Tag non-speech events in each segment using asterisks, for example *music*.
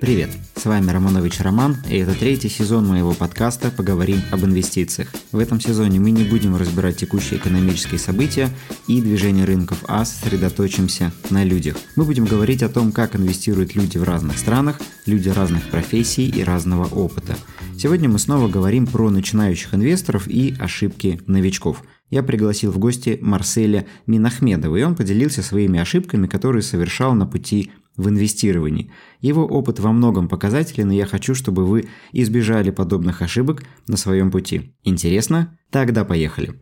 Привет, с вами Романович Роман, и это третий сезон моего подкаста «Поговорим об инвестициях». В этом сезоне мы не будем разбирать текущие экономические события и движение рынков, а сосредоточимся на людях. Мы будем говорить о том, как инвестируют люди в разных странах, люди разных профессий и разного опыта. Сегодня мы снова говорим про начинающих инвесторов и ошибки новичков – я пригласил в гости Марселя Минахмедова, и он поделился своими ошибками, которые совершал на пути в инвестировании. Его опыт во многом показателен, и я хочу, чтобы вы избежали подобных ошибок на своем пути. Интересно? Тогда поехали.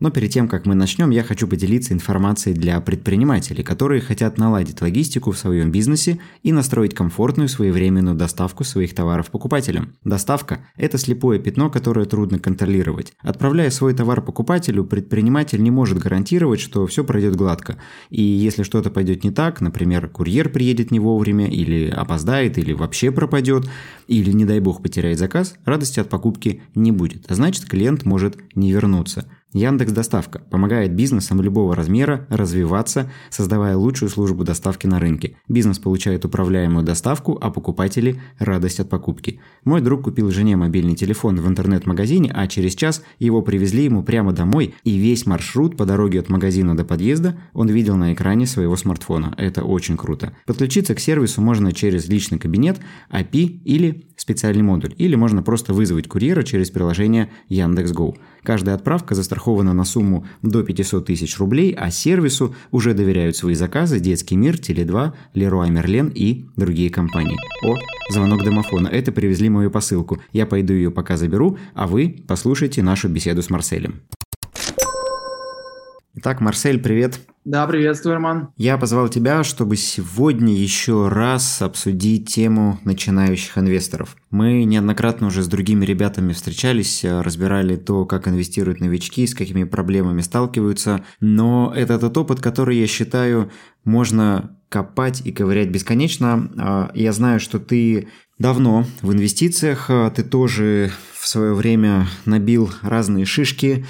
Но перед тем, как мы начнем, я хочу поделиться информацией для предпринимателей, которые хотят наладить логистику в своем бизнесе и настроить комфортную своевременную доставку своих товаров покупателям. Доставка – это слепое пятно, которое трудно контролировать. Отправляя свой товар покупателю, предприниматель не может гарантировать, что все пройдет гладко. И если что-то пойдет не так, например, курьер приедет не вовремя, или опоздает, или вообще пропадет, или, не дай бог, потеряет заказ, радости от покупки не будет. А значит, клиент может не вернуться. Яндекс Доставка помогает бизнесам любого размера развиваться, создавая лучшую службу доставки на рынке. Бизнес получает управляемую доставку, а покупатели – радость от покупки. Мой друг купил жене мобильный телефон в интернет-магазине, а через час его привезли ему прямо домой, и весь маршрут по дороге от магазина до подъезда он видел на экране своего смартфона. Это очень круто. Подключиться к сервису можно через личный кабинет, API или специальный модуль, или можно просто вызвать курьера через приложение Яндекс.Го. Каждая отправка застрахована на сумму до 500 тысяч рублей, а сервису уже доверяют свои заказы Детский мир, Теле2, Леруа Мерлен и другие компании. О, звонок домофона. Это привезли мою посылку. Я пойду ее пока заберу, а вы послушайте нашу беседу с Марселем. Итак, Марсель, привет. Да, приветствую, Роман. Я позвал тебя, чтобы сегодня еще раз обсудить тему начинающих инвесторов. Мы неоднократно уже с другими ребятами встречались, разбирали то, как инвестируют новички, с какими проблемами сталкиваются, но это тот опыт, который, я считаю, можно копать и ковырять бесконечно. А, я знаю, что ты давно в инвестициях, а, ты тоже в свое время набил разные шишки,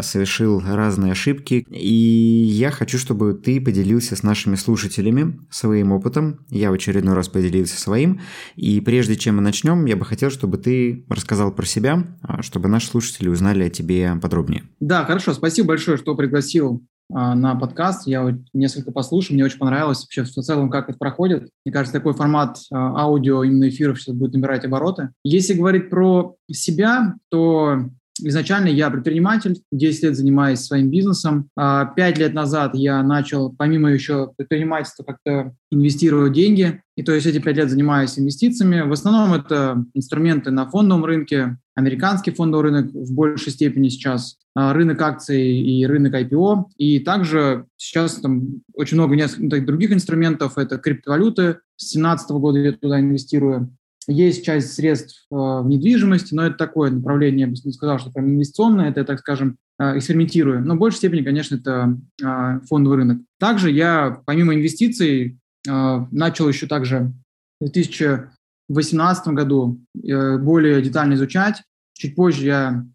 совершил разные ошибки. И я хочу, чтобы ты поделился с нашими слушателями своим опытом. Я в очередной раз поделился своим. И прежде чем мы начнем, я бы хотел, чтобы ты рассказал про себя, а, чтобы наши слушатели узнали о тебе подробнее. Да, хорошо. Спасибо большое, что пригласил на подкаст. Я несколько послушал, мне очень понравилось вообще в целом, как это проходит. Мне кажется, такой формат а, аудио именно эфиров сейчас будет набирать обороты. Если говорить про себя, то Изначально я предприниматель, 10 лет занимаюсь своим бизнесом. А, пять лет назад я начал, помимо еще предпринимательства, как-то инвестировать деньги. И то есть эти пять лет занимаюсь инвестициями. В основном это инструменты на фондовом рынке, американский фондовый рынок в большей степени сейчас, а, рынок акций и рынок IPO. И также сейчас там очень много нескольких других инструментов. Это криптовалюты. С 2017 года я туда инвестирую. Есть часть средств э, в недвижимости, но это такое направление, я бы не сказал, что прям инвестиционное, это, так скажем, э, экспериментирую. Но в большей степени, конечно, это э, фондовый рынок. Также я, помимо инвестиций, начал еще также в 2018 году более детально изучать. Чуть позже я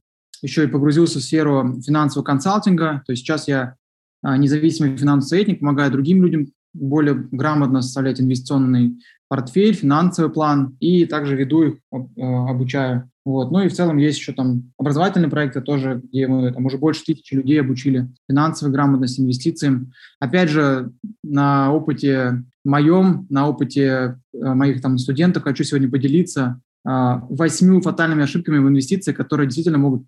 еще и погрузился в сферу финансового консалтинга. То есть сейчас я независимый финансовый советник, помогаю другим людям более грамотно составлять инвестиционный портфель, финансовый план, и также веду их, э, обучаю. Вот. Ну и в целом есть еще там образовательные проекты тоже, где мы там уже больше тысячи людей обучили финансовой грамотности, инвестициям. Опять же, на опыте моем, на опыте э, моих там студентов хочу сегодня поделиться восьми фатальными ошибками в инвестициях, которые действительно могут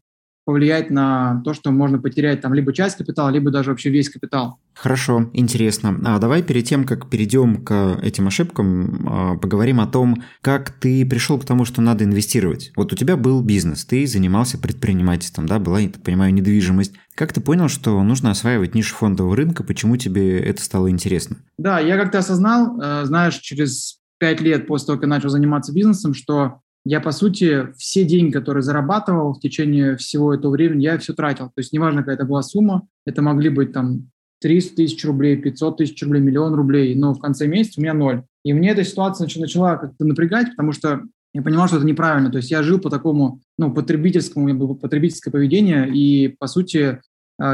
повлиять на то, что можно потерять там либо часть капитала, либо даже вообще весь капитал. Хорошо, интересно. А давай перед тем, как перейдем к этим ошибкам, а, поговорим о том, как ты пришел к тому, что надо инвестировать. Вот у тебя был бизнес, ты занимался предпринимательством, да, была, я так понимаю, недвижимость. Как ты понял, что нужно осваивать нишу фондового рынка, почему тебе это стало интересно? Да, я как-то осознал, э, знаешь, через пять лет после того, как я начал заниматься бизнесом, что я, по сути, все деньги, которые зарабатывал в течение всего этого времени, я все тратил. То есть неважно, какая это была сумма, это могли быть там 300 тысяч рублей, 500 тысяч рублей, миллион рублей, но в конце месяца у меня ноль. И мне эта ситуация начала как-то напрягать, потому что я понимал, что это неправильно. То есть я жил по такому, ну, потребительскому, потребительское поведение, и, по сути,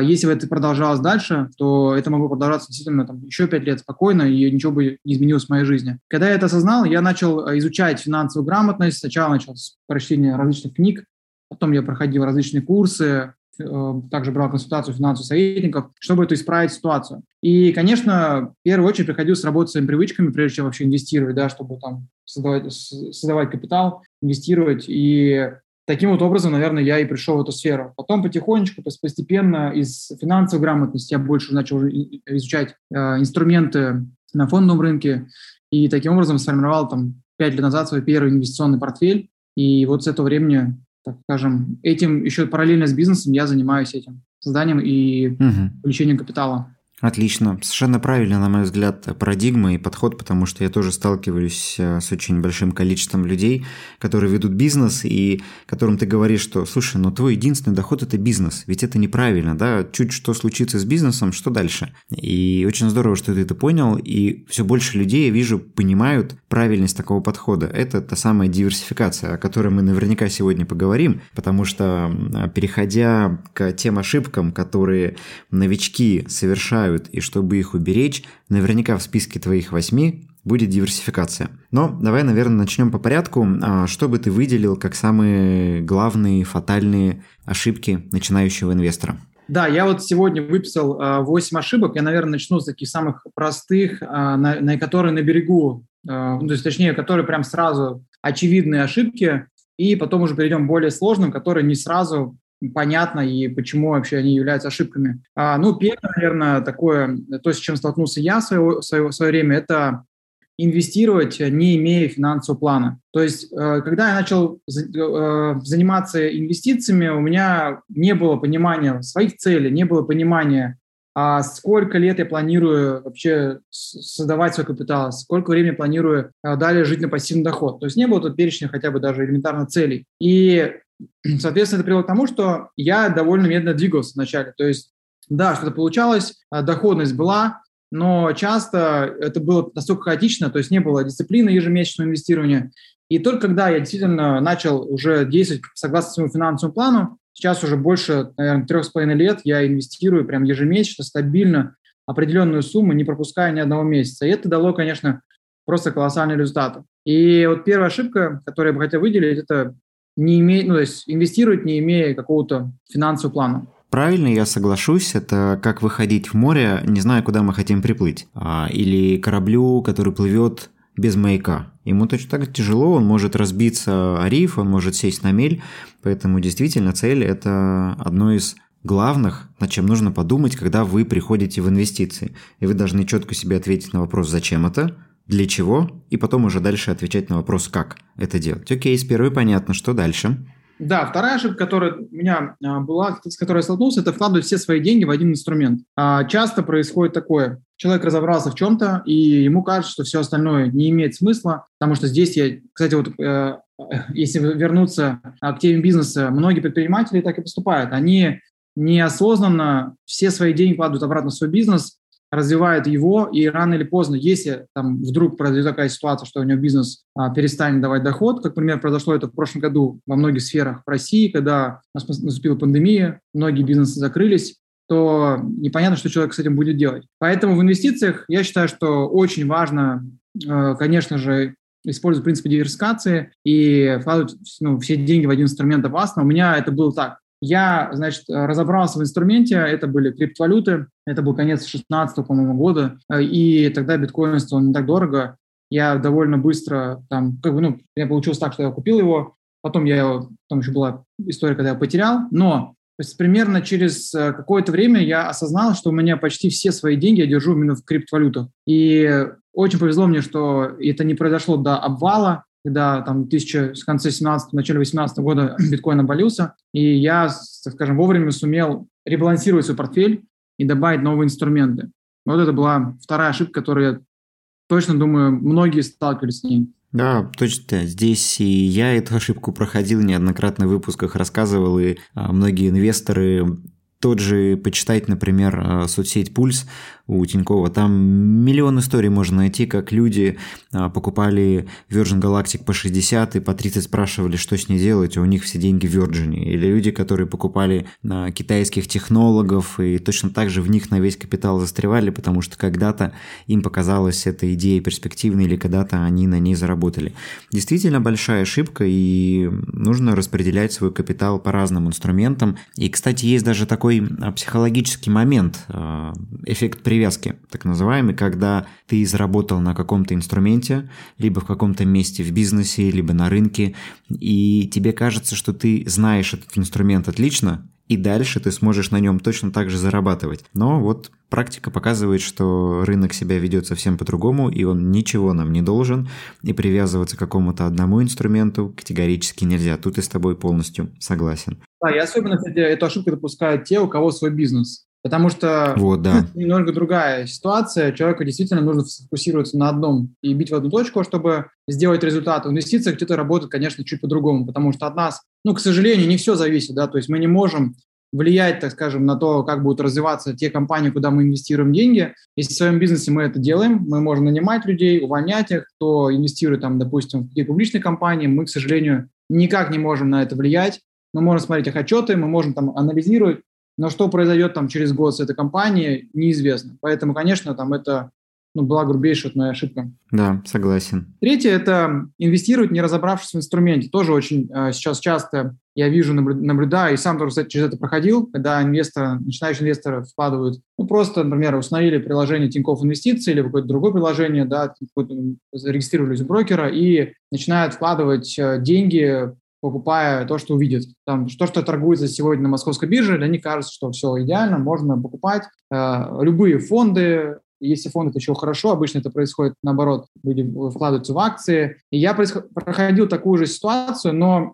если бы это продолжалось дальше, то это могло продолжаться действительно там, еще пять лет спокойно, и ничего бы не изменилось в моей жизни. Когда я это осознал, я начал а, изучать финансовую грамотность. Сначала начал с прочтения различных книг, потом я проходил различные курсы, э, также брал консультацию финансовых советников, чтобы это исправить ситуацию. И, конечно, в первую очередь приходилось работать своими привычками, прежде чем вообще инвестировать, да, чтобы там создавать, создавать капитал, инвестировать. И Таким вот образом, наверное, я и пришел в эту сферу. Потом потихонечку, то есть постепенно из финансовой грамотности я больше начал изучать э, инструменты на фондовом рынке, и таким образом сформировал там пять лет назад свой первый инвестиционный портфель. И вот с этого времени, так скажем, этим еще параллельно с бизнесом я занимаюсь этим созданием и угу. увеличением капитала. Отлично. Совершенно правильно, на мой взгляд, парадигма и подход, потому что я тоже сталкиваюсь э, с очень большим количеством людей, которые ведут бизнес и которым ты говоришь, что, слушай, но твой единственный доход – это бизнес, ведь это неправильно, да, чуть что случится с бизнесом, что дальше? И очень здорово, что ты это понял, и все больше людей, я вижу, понимают правильность такого подхода. Это та самая диверсификация, о которой мы наверняка сегодня поговорим, потому что, переходя к тем ошибкам, которые новички совершают бывают, и чтобы их уберечь, наверняка в списке твоих восьми будет диверсификация. Но давай, наверное, начнем по порядку. А, что бы ты выделил как самые главные фатальные ошибки начинающего инвестора? Да, я вот сегодня выписал 8 ошибок. Я, наверное, начну с таких самых простых, а, на, на которые на берегу, а, ну, то есть, точнее, которые прям сразу очевидные ошибки, и потом уже перейдем к более сложным, которые не сразу понятно и почему вообще они являются ошибками. А, ну, первое, наверное, такое, то, с чем столкнулся я в свое, свое, свое время, это инвестировать, не имея финансового плана. То есть, э, когда я начал э, заниматься инвестициями, у меня не было понимания своих целей, не было понимания, а сколько лет я планирую вообще создавать свой капитал, сколько времени планирую э, далее жить на пассивный доход. То есть не было тут перечня хотя бы даже элементарно целей. И Соответственно, это привело к тому, что я довольно медленно двигался вначале. То есть, да, что-то получалось, а, доходность была, но часто это было настолько хаотично, то есть не было дисциплины ежемесячного инвестирования. И только когда я действительно начал уже действовать согласно своему финансовому плану, сейчас уже больше, наверное, трех с половиной лет я инвестирую прям ежемесячно, стабильно, определенную сумму, не пропуская ни одного месяца. И это дало, конечно, просто колоссальные результаты. И вот первая ошибка, которую я бы хотел выделить, это не имея, ну, то есть инвестировать, не имея какого-то финансового плана. Правильно, я соглашусь. Это как выходить в море, не зная, куда мы хотим приплыть. А, или кораблю, который плывет без маяка. Ему точно так же тяжело, он может разбиться о риф, он может сесть на мель. Поэтому действительно цель – это одно из главных, над чем нужно подумать, когда вы приходите в инвестиции. И вы должны четко себе ответить на вопрос, зачем это, для чего, и потом уже дальше отвечать на вопрос, как это делать. Окей, с первой понятно, что дальше. Да, вторая ошибка, которая у меня а, была, с которой я столкнулся, это вкладывать все свои деньги в один инструмент. А, часто происходит такое. Человек разобрался в чем-то, и ему кажется, что все остальное не имеет смысла, потому что здесь я, кстати, вот э, *laughs* если вернуться к теме бизнеса, многие предприниматели так и поступают. Они неосознанно все свои деньги вкладывают обратно в свой бизнес, развивает его, и рано или поздно, если там вдруг произойдет такая ситуация, что у него бизнес а, перестанет давать доход, как, например, произошло это в прошлом году во многих сферах в России, когда наступила пандемия, многие бизнесы закрылись, то непонятно, что человек с этим будет делать. Поэтому в инвестициях я считаю, что очень важно, э, конечно же, использовать принципы диверсификации и вкладывать ну, все деньги в один инструмент опасно. У меня это было так. Я, значит, разобрался в инструменте, это были криптовалюты, это был конец 16 по-моему, года, и тогда биткоин стоил не так дорого. Я довольно быстро, там, как бы, ну, я получилось так, что я купил его, потом я его, потом еще была история, когда я потерял, но то есть примерно через э, какое-то время я осознал, что у меня почти все свои деньги я держу именно в криптовалютах. И очень повезло мне, что это не произошло до обвала, когда там тысяча, в конце 17 начале 18 года биткоин обвалился, и я, так скажем, вовремя сумел ребалансировать свой портфель и добавить новые инструменты. Вот это была вторая ошибка, которую я точно думаю, многие сталкивались с ней. Да, точно. Здесь и я эту *laughs* ошибку проходил неоднократно в выпусках, рассказывал, и а, многие инвесторы тот же почитать, например, э, соцсеть Пульс, у Тинькова. Там миллион историй можно найти, как люди а, покупали Virgin Galactic по 60 и по 30 спрашивали, что с ней делать, а у них все деньги в Virgin. Или люди, которые покупали а, китайских технологов и точно так же в них на весь капитал застревали, потому что когда-то им показалась эта идея перспективной или когда-то они на ней заработали. Действительно большая ошибка и нужно распределять свой капитал по разным инструментам. И, кстати, есть даже такой а, психологический момент, эффект привязки, так называемый, когда ты заработал на каком-то инструменте, либо в каком-то месте в бизнесе, либо на рынке, и тебе кажется, что ты знаешь этот инструмент отлично, и дальше ты сможешь на нем точно так же зарабатывать. Но вот практика показывает, что рынок себя ведет совсем по-другому, и он ничего нам не должен, и привязываться к какому-то одному инструменту категорически нельзя. Тут я с тобой полностью согласен. Да, и особенно, кстати, эту ошибку допускают те, у кого свой бизнес. Потому что вот, да. *laughs* немного другая ситуация. Человеку действительно нужно сфокусироваться на одном и бить в одну точку, чтобы сделать результат. В инвестициях где-то работает, конечно, чуть по-другому, потому что от нас, ну, к сожалению, не все зависит, да, то есть мы не можем влиять, так скажем, на то, как будут развиваться те компании, куда мы инвестируем деньги. Если в своем бизнесе мы это делаем, мы можем нанимать людей, увольнять их, кто инвестирует, там, допустим, в какие публичные компании, мы, к сожалению, никак не можем на это влиять. Мы можем смотреть их отчеты, мы можем там анализировать, но что произойдет там через год с этой компанией, неизвестно. Поэтому, конечно, там это ну, была грубейшая моя ошибка. Да, согласен. Третье – это инвестировать, не разобравшись в инструменте. Тоже очень э, сейчас часто я вижу, наблюдаю, и сам тоже, кстати, через это проходил, когда инвестор, начинающие инвесторы вкладывают, ну, просто, например, установили приложение Тинькофф Инвестиции или какое-то другое приложение, да, зарегистрировались у брокера и начинают вкладывать э, деньги покупая то, что увидят. Там, то, что торгуется сегодня на московской бирже, для них кажется, что все идеально, можно покупать. Э, любые фонды, если фонд это еще хорошо, обычно это происходит наоборот, люди вкладываются в акции. И я проходил такую же ситуацию, но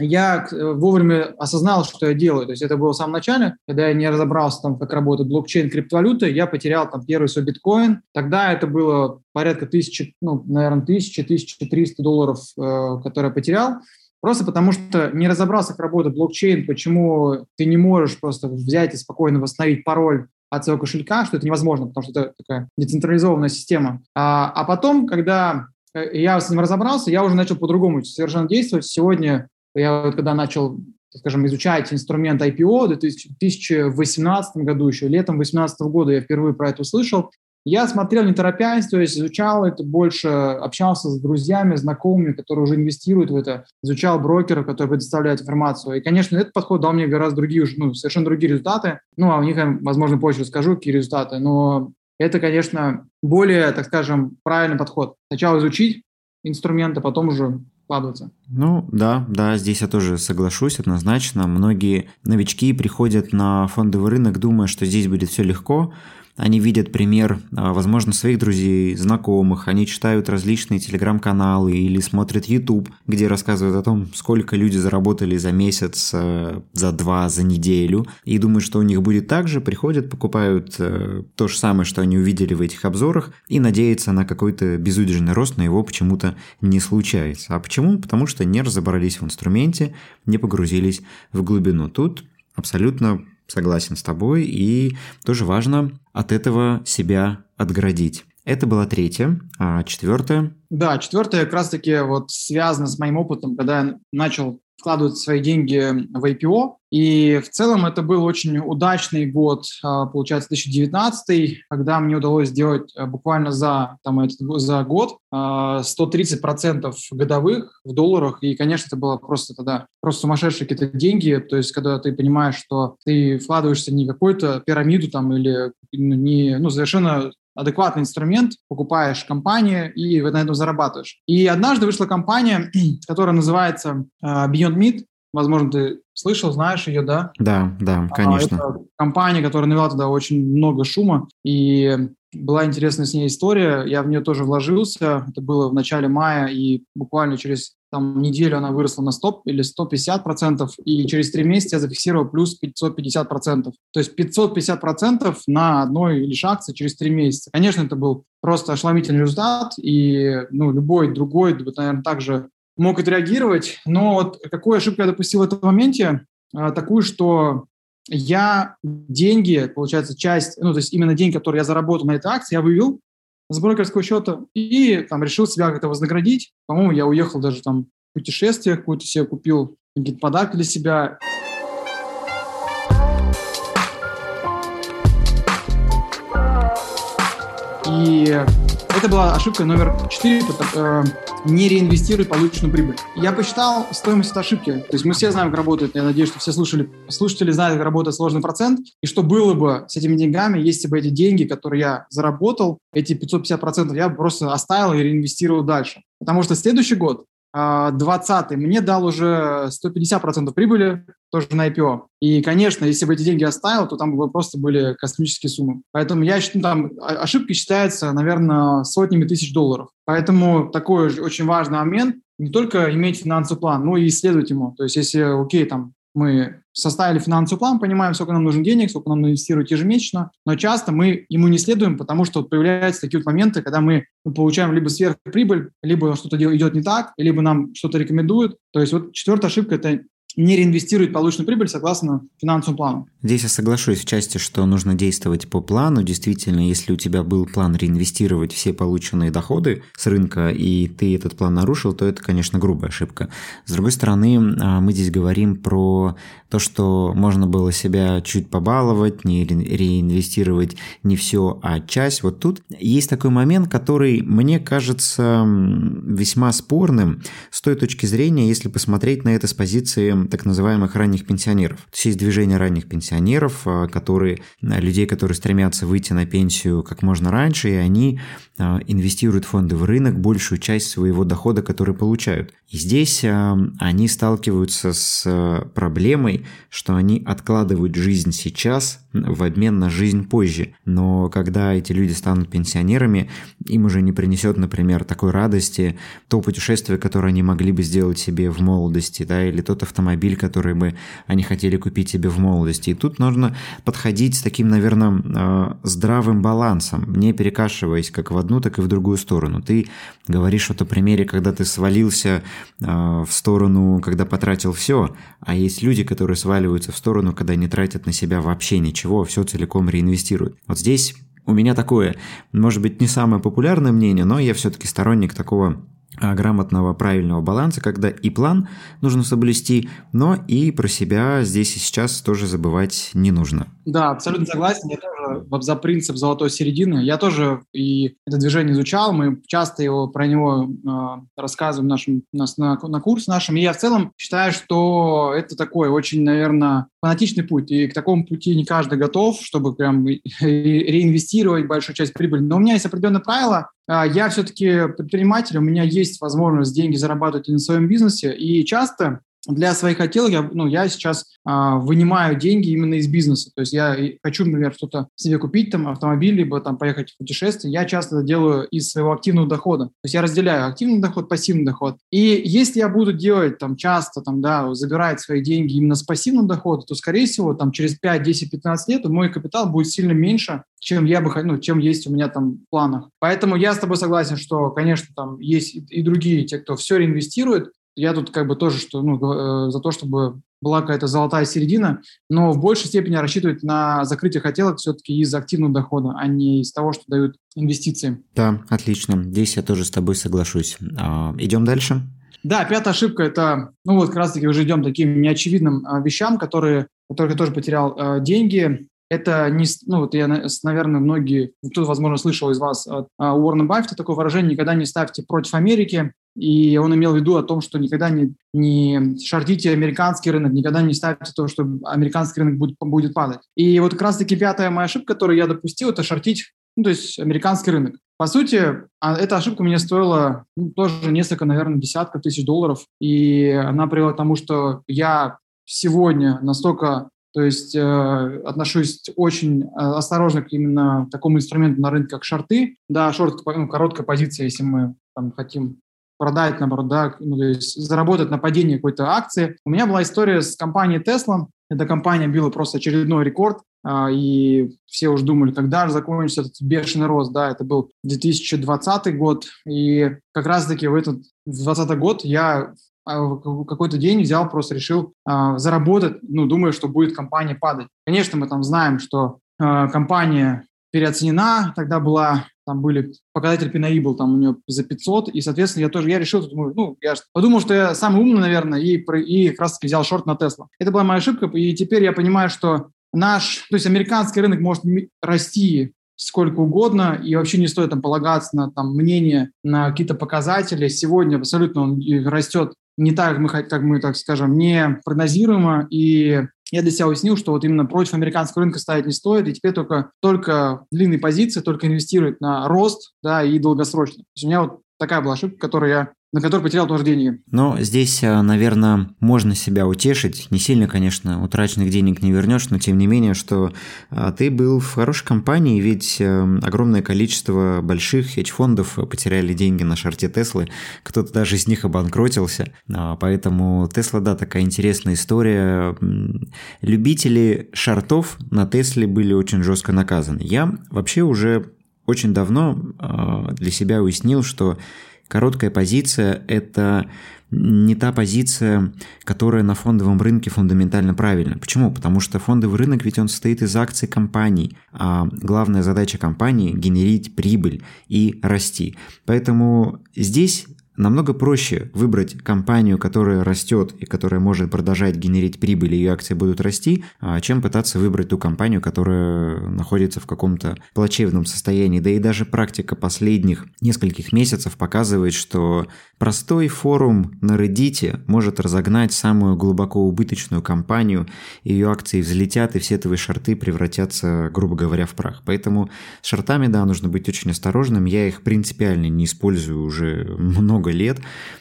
я э, вовремя осознал, что я делаю. То есть это было в самом начале, когда я не разобрался, там, как работает блокчейн, криптовалюты, я потерял там первый свой биткоин. Тогда это было порядка тысячи, ну, наверное, тысячи, тысячи триста долларов, э, которые я потерял. Просто потому что не разобрался, как работает блокчейн, почему ты не можешь просто взять и спокойно восстановить пароль от своего кошелька, что это невозможно, потому что это такая децентрализованная система. А, а потом, когда э, я с ним разобрался, я уже начал по-другому совершенно действовать. Сегодня я вот когда начал, скажем, изучать инструмент IPO в 2018 году, еще летом 2018 года я впервые про это услышал, я смотрел не торопясь, то есть изучал это больше, общался с друзьями, знакомыми, которые уже инвестируют в это, изучал брокеров, которые предоставляют информацию. И, конечно, этот подход дал мне гораздо другие, ну, совершенно другие результаты. Ну, а у них, возможно, позже расскажу, какие результаты. Но это, конечно, более, так скажем, правильный подход. Сначала изучить инструменты, потом уже вкладываться. Ну да, да, здесь я тоже соглашусь однозначно. Многие новички приходят на фондовый рынок, думая, что здесь будет все легко, они видят пример, а, возможно, своих друзей, знакомых, они читают различные телеграм-каналы или смотрят YouTube, где рассказывают о том, сколько люди заработали за месяц, а, за два, за неделю, и думают, что у них будет так же, приходят, покупают а, то же самое, что они увидели в этих обзорах, и надеются на какой-то безудержный рост, но его почему-то не случается. А почему? Потому что не разобрались в инструменте, не погрузились в глубину. Тут абсолютно согласен с тобой, и тоже важно от этого себя отгородить. Это была третья, а четвертая? Да, четвертая как раз-таки вот связана с моим опытом, когда я начал вкладывать свои деньги в IPO. И в целом это был очень удачный год, а, получается, 2019, когда мне удалось сделать а, буквально за, там, за год 130% а, годовых в долларах. И, конечно, это было просто тогда просто сумасшедшие какие-то деньги. То есть, когда ты понимаешь, что ты вкладываешься не какую-то пирамиду там или не, ну, совершенно адекватный инструмент, покупаешь компанию и на этом зарабатываешь. И однажды вышла компания, *clears throat* которая называется Beyond Meat. Возможно, ты слышал, знаешь ее, да? Да, да, конечно. Это компания, которая навела туда очень много шума, и была интересная с ней история. Я в нее тоже вложился. Это было в начале мая, и буквально через там, неделю она выросла на 100 или 150 процентов, и через три месяца я зафиксировал плюс 550 процентов. То есть 550 процентов на одной лишь акции через три месяца. Конечно, это был просто ошеломительный результат, и ну, любой другой, наверное, также мог отреагировать. Но вот какую ошибку я допустил в этом моменте? А, такую, что я деньги, получается, часть, ну, то есть именно деньги, которые я заработал на этой акции, я вывел с брокерского счета и там решил себя как-то вознаградить. По-моему, я уехал даже там в путешествие, какое-то себе купил какие-то подарки для себя. И это была ошибка номер 4, э, не реинвестируй полученную прибыль. Я посчитал стоимость этой ошибки. То есть мы все знаем, как работает, я надеюсь, что все слушали, слушатели знают, как работает сложный процент, и что было бы с этими деньгами, если бы эти деньги, которые я заработал, эти 550%, я просто оставил и реинвестировал дальше. Потому что следующий год 20 мне дал уже 150% прибыли, тоже на IPO. И, конечно, если бы эти деньги оставил, то там бы просто были космические суммы. Поэтому я считаю, там ошибки считаются, наверное, сотнями тысяч долларов. Поэтому такой очень важный момент не только иметь финансовый план, но и исследовать ему. То есть если, окей, там мы составили финансовый план, понимаем, сколько нам нужно денег, сколько нам инвестировать ежемесячно, но часто мы ему не следуем, потому что появляются такие вот моменты, когда мы получаем либо сверхприбыль, либо что-то идет не так, либо нам что-то рекомендуют. То есть вот четвертая ошибка – это не реинвестирует полученную прибыль согласно финансовому плану. Здесь я соглашусь в части, что нужно действовать по плану. Действительно, если у тебя был план реинвестировать все полученные доходы с рынка, и ты этот план нарушил, то это, конечно, грубая ошибка. С другой стороны, а, мы здесь говорим про то, что можно было себя чуть побаловать, не реинвестировать не все, а часть. Вот тут есть такой момент, который мне кажется весьма спорным с той точки зрения, если посмотреть на это с позиции так называемых ранних пенсионеров. То есть есть движение ранних пенсионеров, а, которые, а, людей, которые стремятся выйти на пенсию как можно раньше, и они а, инвестируют фонды в рынок большую часть своего дохода, который получают. И здесь они сталкиваются с проблемой, что они откладывают жизнь сейчас в обмен на жизнь позже. Но когда эти люди станут пенсионерами, им уже не принесет, например, такой радости то путешествие, которое они могли бы сделать себе в молодости, да, или тот автомобиль, который бы они хотели купить себе в молодости. И тут нужно подходить с таким, наверное, э, здравым балансом, не перекашиваясь как в одну, так и в другую сторону. Ты говоришь вот о примере, когда ты свалился э, в сторону, когда потратил все, а есть люди, которые сваливаются в сторону, когда не тратят на себя вообще ничего чего все целиком реинвестируют. Вот здесь у меня такое, может быть, не самое популярное мнение, но я все-таки сторонник такого грамотного, правильного баланса, когда и план нужно соблюсти, но и про себя здесь и сейчас тоже забывать не нужно. Да, абсолютно согласен. Я тоже за принцип золотой середины. Я тоже и это движение изучал. Мы часто его про него э, рассказываем нашим, нас на, на курс нашим. И я в целом считаю, что это такой очень, наверное, фанатичный путь. И к такому пути не каждый готов, чтобы прям реинвестировать большую часть прибыли. Но у меня есть определенные правила. А, я все-таки предприниматель, у меня есть возможность деньги зарабатывать на своем бизнесе. И часто для своих хотелок я, ну, я сейчас а, вынимаю деньги именно из бизнеса. То есть я хочу, например, что-то себе купить, там, автомобиль, либо там поехать в путешествие. Я часто это делаю из своего активного дохода. То есть я разделяю активный доход, пассивный доход. И если я буду делать там часто, там, да, забирать свои деньги именно с пассивного дохода, то, скорее всего, там через 5, 10, 15 лет мой капитал будет сильно меньше, чем я бы ну, чем есть у меня там в планах. Поэтому я с тобой согласен, что, конечно, там есть и другие, те, кто все реинвестирует, я тут как бы тоже что, ну, э, за то, чтобы была какая-то золотая середина, но в большей степени рассчитывать на закрытие хотелок все-таки из активного дохода, а не из того, что дают инвестиции. Да, отлично. Здесь я тоже с тобой соглашусь. А, идем дальше. Да, пятая ошибка – это, ну вот как раз-таки уже идем таким неочевидным а, вещам, которые, которые я тоже потерял а, деньги. Это не, ну вот я, наверное, многие, кто, возможно, слышал из вас от а, Уоррена Баффета такое выражение «никогда не ставьте против Америки», и он имел в виду о том, что никогда не, не шортите американский рынок, никогда не ставьте то, что американский рынок будет, будет падать. И вот как раз-таки пятая моя ошибка, которую я допустил, это шортить, ну, то есть американский рынок. По сути, а, эта ошибка мне стоила ну, тоже несколько, наверное, десятков тысяч долларов, и она привела к тому, что я сегодня настолько то есть э, отношусь очень э, осторожно к именно такому инструменту на рынке, как шорты. Да, шорт, ну, короткая позиция, если мы там, хотим продать, наоборот, да, ну, то есть заработать на падении какой-то акции. У меня была история с компанией Tesla. Эта компания била просто очередной рекорд, а, и все уже думали, когда же закончится этот бешеный рост. Да, это был 2020 год, и как раз-таки в этот 2020 год я какой-то день взял, просто решил а, заработать, ну, думая, что будет компания падать. Конечно, мы там знаем, что а, компания переоценена, тогда была, там были показатель P&E был там у нее за 500, и, соответственно, я тоже, я решил, ну, я подумал, что я самый умный, наверное, и, и как раз таки взял шорт на Тесла. Это была моя ошибка, и теперь я понимаю, что наш, то есть американский рынок может расти сколько угодно, и вообще не стоит там полагаться на там, мнение, на какие-то показатели. Сегодня абсолютно он растет не так, мы, как мы, так скажем, не прогнозируемо, и я для себя уяснил, что вот именно против американского рынка ставить не стоит, и теперь только, только длинные позиции, только инвестировать на рост да, и долгосрочно. То есть у меня вот такая была ошибка, которую я на который потерял тоже деньги. Но здесь, э, наверное, можно себя утешить. Не сильно, конечно, утраченных денег не вернешь, но тем не менее, что э, ты был в хорошей компании, ведь э, огромное количество больших хедж-фондов потеряли деньги на шарте Теслы, кто-то даже из них обанкротился. А, поэтому Тесла, да, такая интересная история. Любители шартов на Тесле были очень жестко наказаны. Я вообще уже очень давно для себя уяснил, что Короткая позиция – это не та позиция, которая на фондовом рынке фундаментально правильна. Почему? Потому что фондовый рынок ведь он состоит из акций компаний, а главная задача компании – генерить прибыль и расти. Поэтому здесь намного проще выбрать компанию, которая растет и которая может продолжать генерить прибыль, и ее акции будут расти, а, чем пытаться выбрать ту компанию, которая находится в каком-то плачевном состоянии. Да и даже практика последних нескольких месяцев показывает, что простой форум на Reddit может разогнать самую глубоко убыточную компанию, ее акции взлетят, и все твои шарты превратятся, грубо говоря, в прах. Поэтому с шартами, да, нужно быть очень осторожным. Я их принципиально не использую уже много много лет,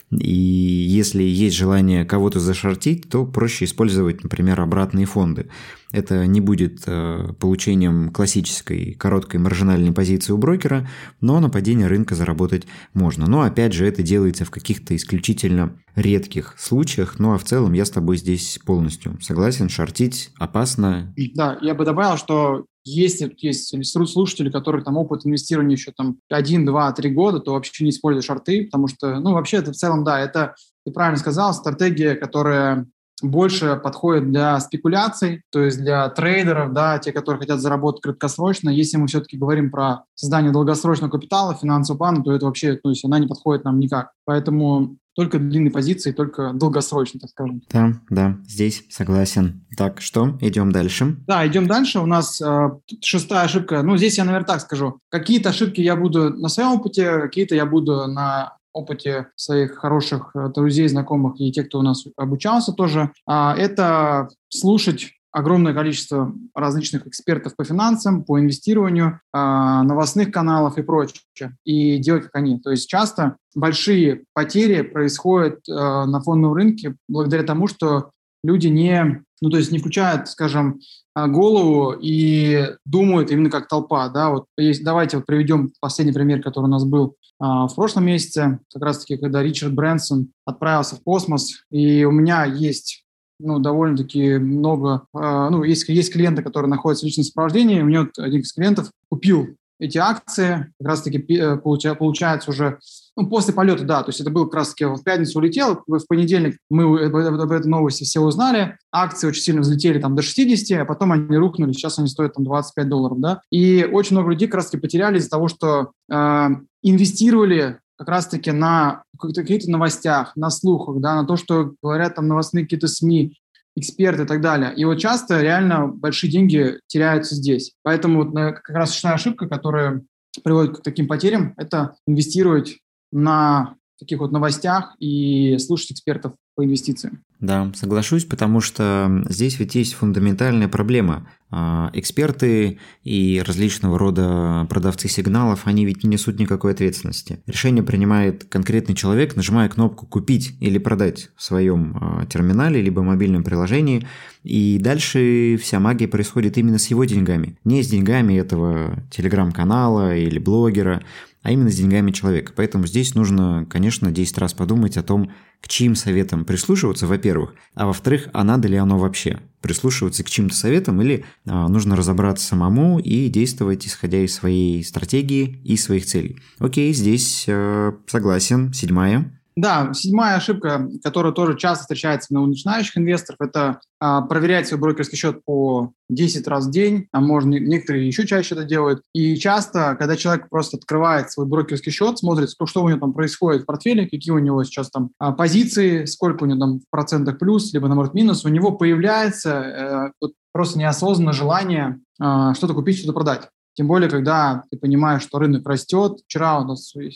и если есть желание кого-то зашортить, то проще использовать, например, обратные фонды. Это не будет э, получением классической короткой маржинальной позиции у брокера, но на падение рынка заработать можно. Но опять же, это делается в каких-то исключительно редких случаях. Ну а в целом я с тобой здесь полностью согласен. Шортить опасно. Да, я бы добавил, что если есть слушатели, которые там опыт инвестирования еще там 1, 2, 3 года, то вообще не используют шорты, потому что, ну, вообще это в целом, да, это, ты правильно сказал, стратегия, которая больше подходит для спекуляций, то есть для трейдеров, да, те, которые хотят заработать краткосрочно. Если мы все-таки говорим про создание долгосрочного капитала, финансового плана, то это вообще, то есть она не подходит нам никак. Поэтому только длинные позиции, только долгосрочно, так скажем. Да, да, здесь согласен. Так, что, идем дальше? Да, идем дальше. У нас э, шестая ошибка. Ну, здесь я, наверное, так скажу. Какие-то ошибки я буду на своем опыте, какие-то я буду на опыте своих хороших э, друзей, знакомых и тех, кто у нас обучался тоже, а, это слушать огромное количество различных экспертов по финансам, по инвестированию, а, новостных каналов и прочее, и делать как они. То есть часто большие потери происходят э, на фондовом рынке благодаря тому, что люди не, ну, то есть не включают, скажем, а, голову и думают именно как толпа, да, вот есть, давайте вот приведем последний пример, который у нас был а, в прошлом месяце, как раз-таки, когда Ричард Брэнсон отправился в космос, и у меня есть ну, довольно-таки много, а, ну, есть, есть клиенты, которые находятся в личном сопровождении, у меня один из клиентов купил эти акции, как раз-таки э, получается уже ну, после полета, да, то есть это был как раз-таки в пятницу улетел, в понедельник мы об, об этой новости все узнали, акции очень сильно взлетели там до 60, а потом они рухнули, сейчас они стоят там 25 долларов, да, и очень много людей как раз-таки потеряли из-за того, что э, инвестировали как раз-таки на каких-то новостях, на слухах, да, на то, что говорят там новостные какие-то СМИ, эксперты и так далее. И вот часто реально большие деньги теряются здесь. Поэтому вот как раз очная ошибка, которая приводит к таким потерям, это инвестировать на таких вот новостях и слушать экспертов по инвестициям. Да, соглашусь, потому что здесь ведь есть фундаментальная проблема. А, эксперты и различного рода продавцы сигналов, они ведь не несут никакой ответственности. Решение принимает конкретный человек, нажимая кнопку «Купить» или «Продать» в своем а, терминале либо мобильном приложении, и дальше вся магия происходит именно с его деньгами. Не с деньгами этого телеграм-канала или блогера, а именно с деньгами человека. Поэтому здесь нужно, конечно, 10 раз подумать о том, к чьим советам прислушиваться, во-первых, а во-вторых, а надо ли оно вообще прислушиваться к чьим-то советам или а, нужно разобраться самому и действовать исходя из своей стратегии и своих целей. Окей, здесь э, согласен. Седьмая. Да, седьмая ошибка, которая тоже часто встречается у начинающих инвесторов, это а, проверять свой брокерский счет по 10 раз в день, а можно некоторые еще чаще это делают. И часто, когда человек просто открывает свой брокерский счет, смотрит, что, у него там происходит в портфеле, какие у него сейчас там а, позиции, сколько у него там в процентах плюс, либо наоборот минус, у него появляется э, вот просто неосознанно желание э, что-то купить, что-то продать. Тем более, когда ты понимаешь, что рынок растет. Вчера у нас э,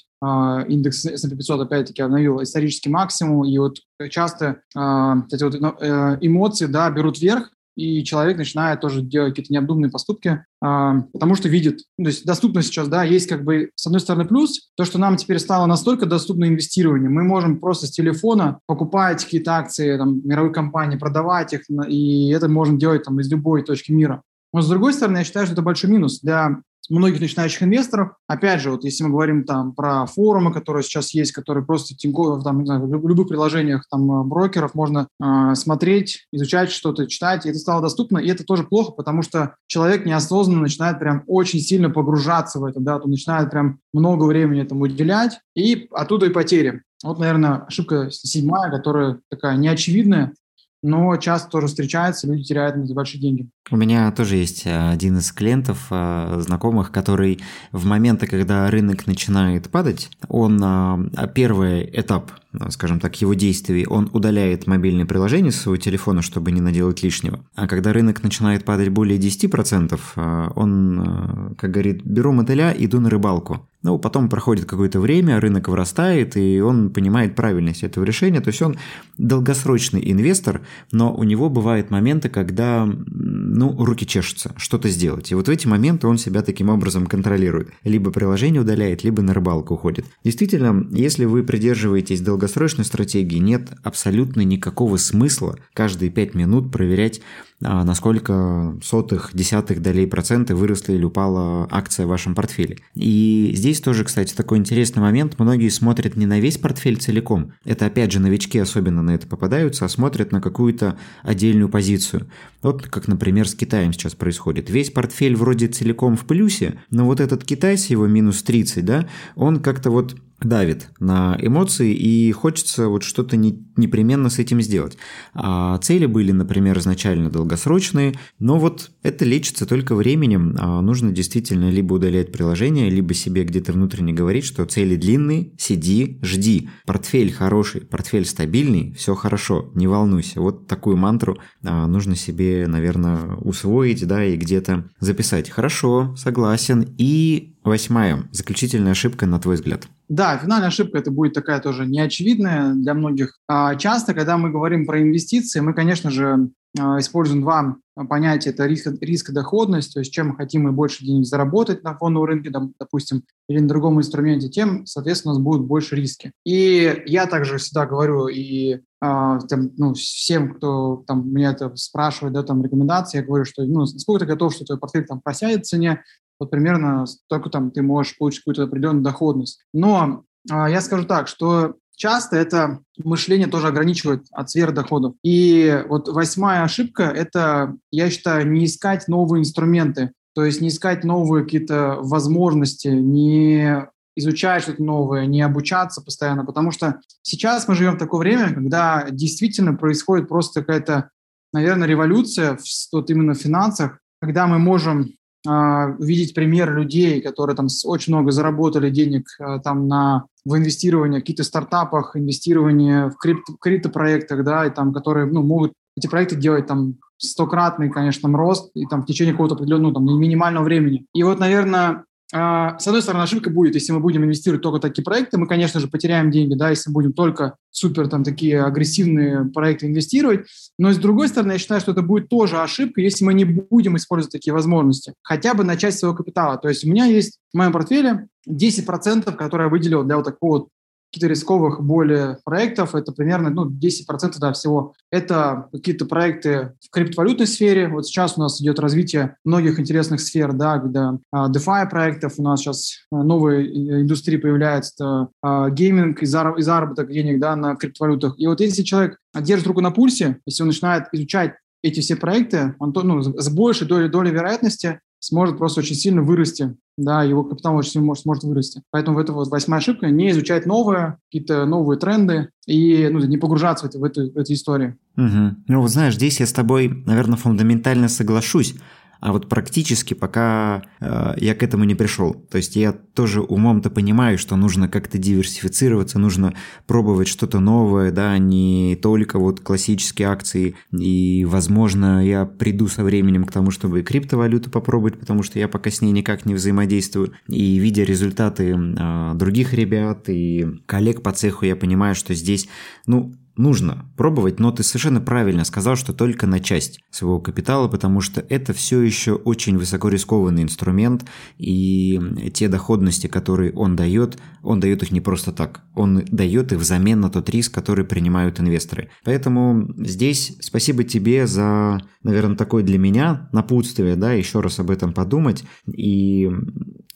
индекс S&P 500 опять-таки обновил исторический максимум, и вот часто э, эти вот э, эмоции да, берут вверх, и человек начинает тоже делать какие-то необдуманные поступки, э, потому что видит, ну, то есть доступно сейчас, да, есть как бы с одной стороны плюс, то, что нам теперь стало настолько доступно инвестирование, мы можем просто с телефона покупать какие-то акции там, мировой компании, продавать их, и это можем делать там из любой точки мира. Но с другой стороны, я считаю, что это большой минус для многих начинающих инвесторов. Опять же, вот если мы говорим там про форумы, которые сейчас есть, которые просто в любых приложениях там э, брокеров можно э, смотреть, изучать что-то, читать, и это стало доступно, и это тоже плохо, потому что человек неосознанно начинает прям очень сильно погружаться в это, да, он начинает прям много времени этому уделять, и оттуда и потери. Вот, наверное, ошибка седьмая, которая такая неочевидная, но часто тоже встречается, люди теряют на это большие деньги. У меня тоже есть э, один из клиентов, э, знакомых, который в моменты, когда рынок начинает падать, он э, первый этап, скажем так, его действий, он удаляет мобильное приложение с своего телефона, чтобы не наделать лишнего. А когда рынок начинает падать более 10%, он, как говорит, беру мотыля, иду на рыбалку. Ну, потом проходит какое-то время, рынок вырастает, и он понимает правильность этого решения. То есть он долгосрочный инвестор, но у него бывают моменты, когда ну, руки чешутся, что-то сделать. И вот в эти моменты он себя таким образом контролирует. Либо приложение удаляет, либо на рыбалку уходит. Действительно, если вы придерживаетесь долгосрочной стратегии, нет абсолютно никакого смысла каждые 5 минут проверять а, насколько сотых, десятых долей процента выросла или упала акция в вашем портфеле. И здесь тоже, кстати, такой интересный момент. Многие смотрят не на весь портфель целиком. Это, опять же, новички особенно на это попадаются, а смотрят на какую-то отдельную позицию. Вот как, например, с Китаем сейчас происходит. Весь портфель вроде целиком в плюсе, но вот этот Китай с его минус 30, да, он как-то вот давит на эмоции и хочется вот что-то не, непременно с этим сделать. А цели были, например, изначально долгосрочные, но вот это лечится только временем. А нужно действительно либо удалять приложение, либо себе где-то внутренне говорить, что цели длинные, сиди, жди. Портфель хороший, портфель стабильный, все хорошо, не волнуйся. Вот такую мантру а, нужно себе, наверное, усвоить, да, и где-то записать. Хорошо, согласен. И восьмая, заключительная ошибка, на твой взгляд. Да, финальная ошибка это будет такая тоже неочевидная для многих. А часто, когда мы говорим про инвестиции, мы, конечно же, а, используем два понятия. Это риск, риск и доходность, то есть чем мы хотим мы больше денег заработать на фондовом рынке, допустим, или на другом инструменте, тем, соответственно, у нас будут больше риски. И я также всегда говорю и а, там, ну, всем, кто там, меня это спрашивает, да, там, рекомендации, я говорю, что ну, сколько ты готов, что твой портфель там просядет в цене, вот примерно столько там ты можешь получить какую-то определенную доходность. Но а, я скажу так, что часто это мышление тоже ограничивает от сверхдоходов. И вот восьмая ошибка – это, я считаю, не искать новые инструменты, то есть не искать новые какие-то возможности, не изучать что-то новое, не обучаться постоянно, потому что сейчас мы живем в такое время, когда действительно происходит просто какая-то, наверное, революция в, вот именно в финансах, когда мы можем видеть пример людей, которые там очень много заработали денег а, там на в инвестировании, в каких-то стартапах, инвестирование в крипто, криптопроектах, да, и там, которые, ну, могут эти проекты делать там стократный, конечно, там, рост и там в течение какого-то определенного, там, минимального времени. И вот, наверное, а, с одной стороны, ошибка будет, если мы будем инвестировать только такие проекты, мы, конечно же, потеряем деньги, да, если будем только супер там такие агрессивные проекты инвестировать. Но с другой стороны, я считаю, что это будет тоже ошибка, если мы не будем использовать такие возможности. Хотя бы на часть своего капитала. То есть у меня есть в моем портфеле 10%, которые я выделил для вот такого каких-то рисковых более проектов, это примерно ну, 10% да, всего. Это какие-то проекты в криптовалютной сфере. Вот сейчас у нас идет развитие многих интересных сфер, да, где а, DeFi проектов, у нас сейчас а, новые индустрии появляются, а, гейминг и, зараб- и заработок денег да, на криптовалютах. И вот если человек держит руку на пульсе, если он начинает изучать эти все проекты, он ну, с большей долей, долей вероятности сможет просто очень сильно вырасти да, его капитал очень сильно может, может вырасти. Поэтому это вот восьмая ошибка, не изучать новое, какие-то новые тренды и ну, не погружаться в, это, в, эту, в эту историю. Угу. Ну, вот знаешь, здесь я с тобой, наверное, фундаментально соглашусь а вот практически пока э, я к этому не пришел. То есть я тоже умом-то понимаю, что нужно как-то диверсифицироваться, нужно пробовать что-то новое, да, не только вот классические акции. И, возможно, я приду со временем к тому, чтобы и криптовалюту попробовать, потому что я пока с ней никак не взаимодействую. И видя результаты э, других ребят и коллег по цеху, я понимаю, что здесь, ну, нужно пробовать, но ты совершенно правильно сказал, что только на часть своего капитала, потому что это все еще очень высокорискованный инструмент, и те доходности, которые он дает, он дает их не просто так, он дает их взамен на тот риск, который принимают инвесторы. Поэтому здесь спасибо тебе за, наверное, такое для меня напутствие, да, еще раз об этом подумать, и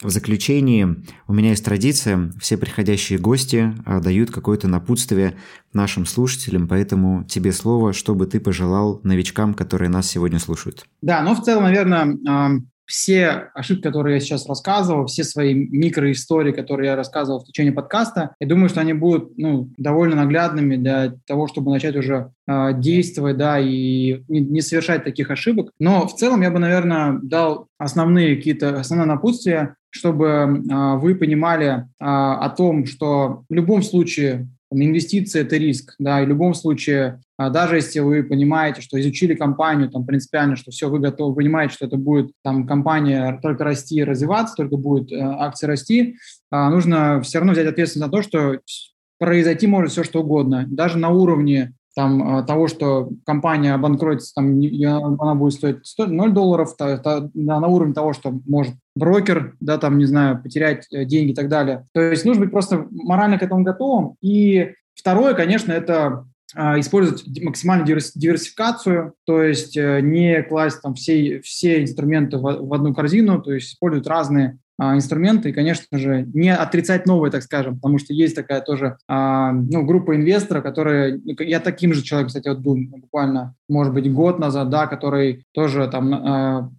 в заключении у меня есть традиция, все приходящие гости а, дают какое-то напутствие нашим слушателям, поэтому тебе слово, чтобы ты пожелал новичкам, которые нас сегодня слушают. Да, ну в целом, наверное, все ошибки, которые я сейчас рассказывал, все свои микроистории, которые я рассказывал в течение подкаста, я думаю, что они будут ну, довольно наглядными для того, чтобы начать уже э, действовать, да, и не, не совершать таких ошибок. Но в целом я бы, наверное, дал основные какие-то основные напутствия, чтобы э, вы понимали э, о том, что в любом случае инвестиции – это риск, да, и в любом случае, а, даже если вы понимаете, что изучили компанию, там, принципиально, что все, вы готовы, понимаете, что это будет, там, компания только расти и развиваться, только будет э, акции расти, а, нужно все равно взять ответственность за то, что произойти может все, что угодно. Даже на уровне там, э, того, что компания обанкротится, там, она будет стоить 0 долларов, то, то, на уровне того, что может брокер, да, там, не знаю, потерять э, деньги и так далее. То есть нужно быть просто морально к этому готовым. И второе, конечно, это а, использовать максимальную диверсификацию, то есть э, не класть там все, все инструменты в, в одну корзину, то есть использовать разные инструменты и, конечно же, не отрицать новые, так скажем, потому что есть такая тоже а, ну, группа инвесторов, которые, ну, я таким же человеком, кстати, вот был буквально, может быть, год назад, да, который тоже там а,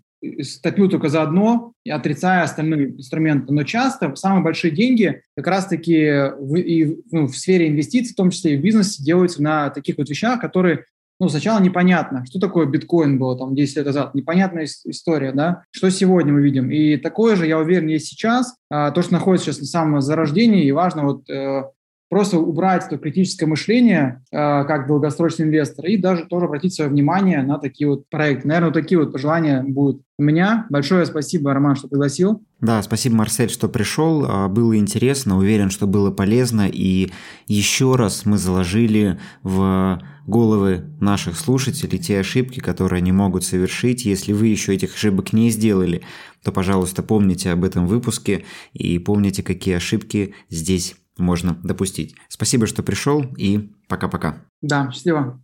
топил только за одно, отрицая остальные инструменты. Но часто самые большие деньги как раз-таки в, и, ну, в сфере инвестиций, в том числе и в бизнесе, делаются на таких вот вещах, которые ну, сначала непонятно, что такое биткоин было там 10 лет назад, непонятная история, да, что сегодня мы видим. И такое же, я уверен, есть сейчас, а, то, что находится сейчас на самом зарождении, и важно вот э, просто убрать это критическое мышление э, как долгосрочный инвестор и даже тоже обратить свое внимание на такие вот проекты. Наверное, вот такие вот пожелания будут у меня. Большое спасибо, Роман, что пригласил. Да, спасибо, Марсель, что пришел. А, было интересно, уверен, что было полезно. И еще раз мы заложили в головы наших слушателей те ошибки, которые они могут совершить. Если вы еще этих ошибок не сделали, то, пожалуйста, помните об этом выпуске и помните, какие ошибки здесь можно допустить. Спасибо, что пришел и пока-пока. Да, счастливо.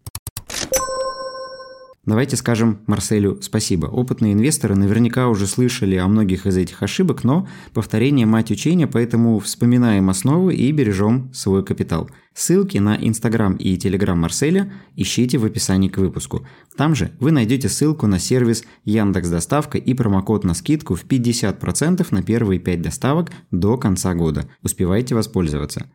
Давайте скажем Марселю спасибо. Опытные инвесторы наверняка уже слышали о многих из этих ошибок, но повторение – мать учения, поэтому вспоминаем основы и бережем свой капитал. Ссылки на Инстаграм и Телеграм Марселя ищите в описании к выпуску. Там же вы найдете ссылку на сервис Яндекс Доставка и промокод на скидку в 50% на первые 5 доставок до конца года. Успевайте воспользоваться.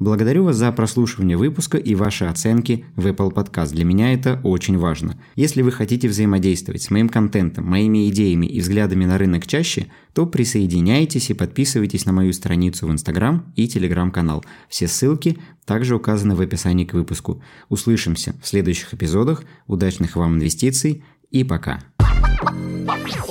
Благодарю вас за прослушивание выпуска и ваши оценки в Apple Podcast. Для меня это очень важно. Если вы хотите взаимодействовать с моим контентом, моими идеями и взглядами на рынок чаще, то присоединяйтесь и подписывайтесь на мою страницу в Instagram и Telegram канал. Все ссылки также указаны в описании к выпуску. Услышимся в следующих эпизодах. Удачных вам инвестиций и пока. Oh.